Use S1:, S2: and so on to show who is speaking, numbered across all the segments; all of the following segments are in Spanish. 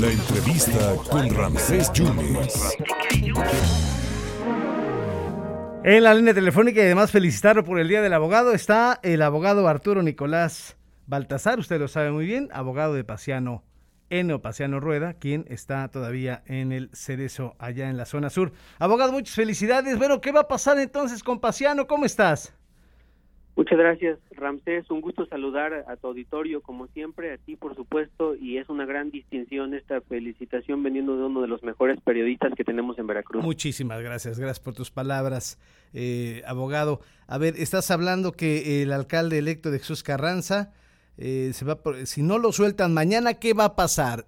S1: La entrevista con Ramsés Yunes.
S2: En la línea telefónica y además felicitarlo por el Día del Abogado está el abogado Arturo Nicolás Baltasar, usted lo sabe muy bien, abogado de Pasiano Eno Pasiano Rueda, quien está todavía en el Cerezo allá en la zona sur. Abogado, muchas felicidades. Bueno, ¿qué va a pasar entonces con Pasiano? ¿Cómo estás?
S3: Muchas gracias, Ramsés. Un gusto saludar a tu auditorio, como siempre, a ti, por supuesto, y es una gran distinción esta felicitación veniendo de uno de los mejores periodistas que tenemos en Veracruz.
S2: Muchísimas gracias, gracias por tus palabras, eh, abogado. A ver, estás hablando que el alcalde electo de Jesús Carranza eh, se va, si no lo sueltan mañana, ¿qué va a pasar,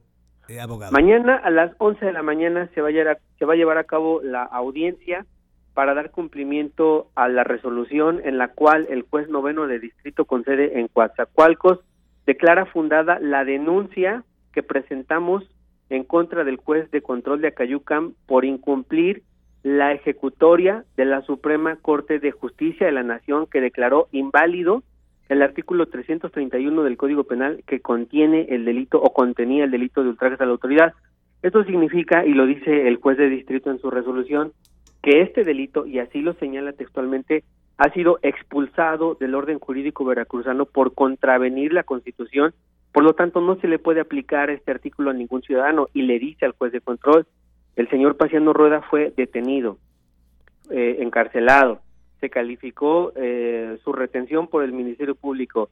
S2: eh, abogado?
S3: Mañana a las 11 de la mañana se va a se va a, llevar a cabo la audiencia para dar cumplimiento a la resolución en la cual el juez noveno de distrito con sede en Coatzacoalcos declara fundada la denuncia que presentamos en contra del juez de control de Acayucam por incumplir la ejecutoria de la Suprema Corte de Justicia de la Nación que declaró inválido el artículo 331 del Código Penal que contiene el delito o contenía el delito de ultraje a la autoridad. Esto significa, y lo dice el juez de distrito en su resolución, que este delito, y así lo señala textualmente, ha sido expulsado del orden jurídico veracruzano por contravenir la Constitución, por lo tanto no se le puede aplicar este artículo a ningún ciudadano y le dice al juez de control, el señor Paciano Rueda fue detenido, eh, encarcelado, se calificó eh, su retención por el Ministerio Público,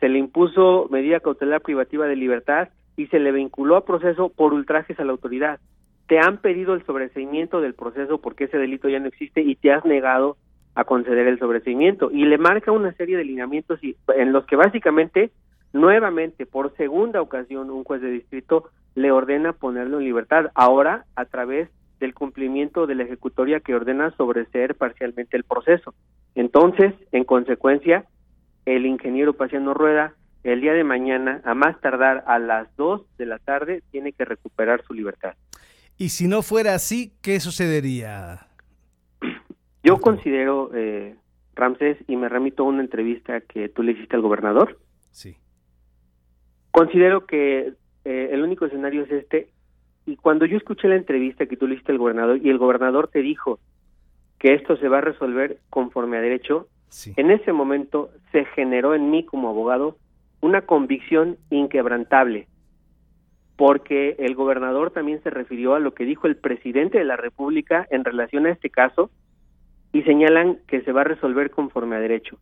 S3: se le impuso medida cautelar privativa de libertad y se le vinculó a proceso por ultrajes a la autoridad te han pedido el sobreseimiento del proceso porque ese delito ya no existe y te has negado a conceder el sobreseimiento y le marca una serie de lineamientos en los que básicamente nuevamente por segunda ocasión un juez de distrito le ordena ponerlo en libertad ahora a través del cumplimiento de la ejecutoria que ordena sobreseer parcialmente el proceso. Entonces, en consecuencia, el ingeniero Paciano Rueda el día de mañana, a más tardar a las 2 de la tarde, tiene que recuperar su libertad.
S2: Y si no fuera así, ¿qué sucedería?
S3: Yo considero, eh, Ramsés, y me remito a una entrevista que tú le hiciste al gobernador.
S2: Sí.
S3: Considero que eh, el único escenario es este. Y cuando yo escuché la entrevista que tú le hiciste al gobernador y el gobernador te dijo que esto se va a resolver conforme a derecho, en ese momento se generó en mí como abogado una convicción inquebrantable porque el gobernador también se refirió a lo que dijo el presidente de la República en relación a este caso y señalan que se va a resolver conforme a derecho.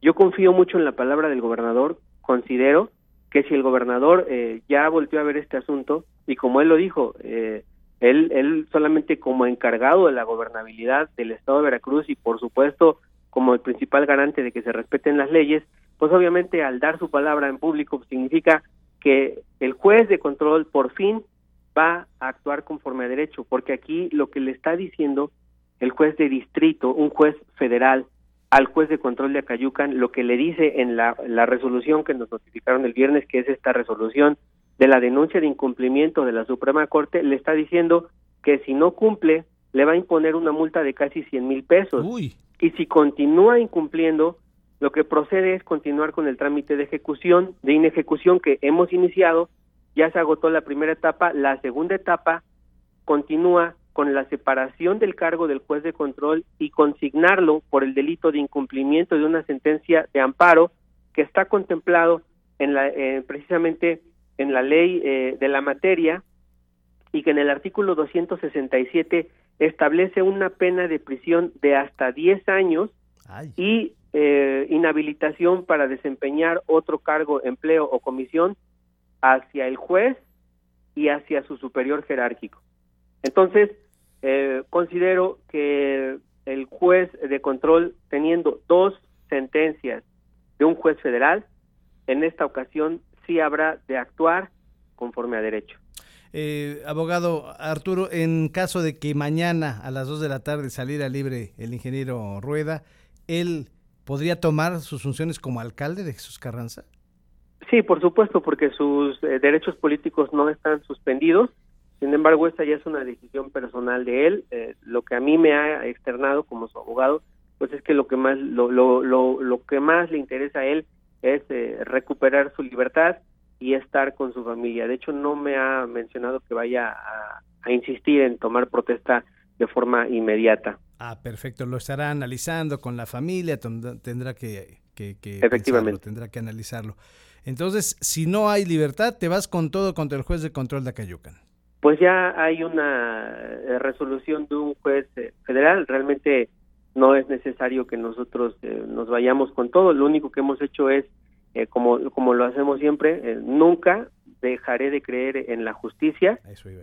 S3: Yo confío mucho en la palabra del gobernador, considero que si el gobernador eh, ya volvió a ver este asunto y como él lo dijo, eh, él, él solamente como encargado de la gobernabilidad del Estado de Veracruz y por supuesto como el principal garante de que se respeten las leyes, pues obviamente al dar su palabra en público significa que el juez de control por fin va a actuar conforme a derecho, porque aquí lo que le está diciendo el juez de distrito, un juez federal, al juez de control de Acayucan, lo que le dice en la, la resolución que nos notificaron el viernes, que es esta resolución de la denuncia de incumplimiento de la Suprema Corte, le está diciendo que si no cumple, le va a imponer una multa de casi 100 mil pesos. Y si continúa incumpliendo, lo que procede es continuar con el trámite de ejecución, de inejecución que hemos iniciado, ya se agotó la primera etapa, la segunda etapa continúa con la separación del cargo del juez de control y consignarlo por el delito de incumplimiento de una sentencia de amparo que está contemplado en la, eh, precisamente en la ley eh, de la materia y que en el artículo 267 establece una pena de prisión de hasta 10 años y eh, inhabilitación para desempeñar otro cargo, empleo o comisión hacia el juez y hacia su superior jerárquico. Entonces, eh, considero que el juez de control, teniendo dos sentencias de un juez federal, en esta ocasión sí habrá de actuar conforme a derecho.
S2: Eh, abogado Arturo, en caso de que mañana a las 2 de la tarde saliera libre el ingeniero Rueda, él podría tomar sus funciones como alcalde de Jesús Carranza?
S3: Sí, por supuesto, porque sus eh, derechos políticos no están suspendidos. Sin embargo, esta ya es una decisión personal de él. Eh, lo que a mí me ha externado como su abogado, pues es que lo que más lo, lo, lo, lo que más le interesa a él es eh, recuperar su libertad y estar con su familia. De hecho, no me ha mencionado que vaya a, insistir en tomar protesta de forma inmediata.
S2: Ah, perfecto. Lo estará analizando con la familia, tendrá que, que,
S3: Efectivamente.
S2: tendrá que analizarlo. Entonces, si no hay libertad, te vas con todo contra el juez de control de Acayucan.
S3: Pues ya hay una eh, resolución de un juez eh, federal. Realmente no es necesario que nosotros eh, nos vayamos con todo. Lo único que hemos hecho es eh, como, como lo hacemos siempre, eh, nunca dejaré de creer en la justicia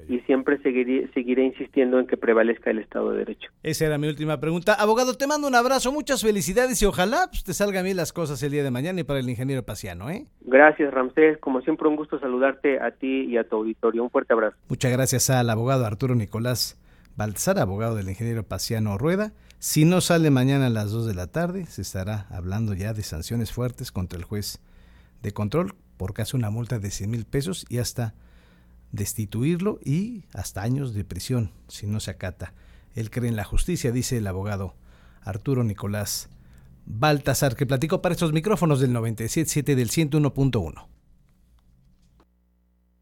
S3: y siempre seguiré, seguiré insistiendo en que prevalezca el Estado de Derecho.
S2: Esa era mi última pregunta. Abogado, te mando un abrazo, muchas felicidades y ojalá pues, te salgan bien las cosas el día de mañana y para el ingeniero Paciano. ¿eh?
S3: Gracias, Ramsés. Como siempre, un gusto saludarte a ti y a tu auditorio. Un fuerte abrazo.
S2: Muchas gracias al abogado Arturo Nicolás Baltzar, abogado del ingeniero Paciano Rueda. Si no sale mañana a las 2 de la tarde, se estará hablando ya de sanciones fuertes contra el juez de control por casi una multa de 100 mil pesos y hasta destituirlo y hasta años de prisión si no se acata. Él cree en la justicia, dice el abogado Arturo Nicolás Baltasar, que platicó para estos micrófonos del 97.7 del 101.1.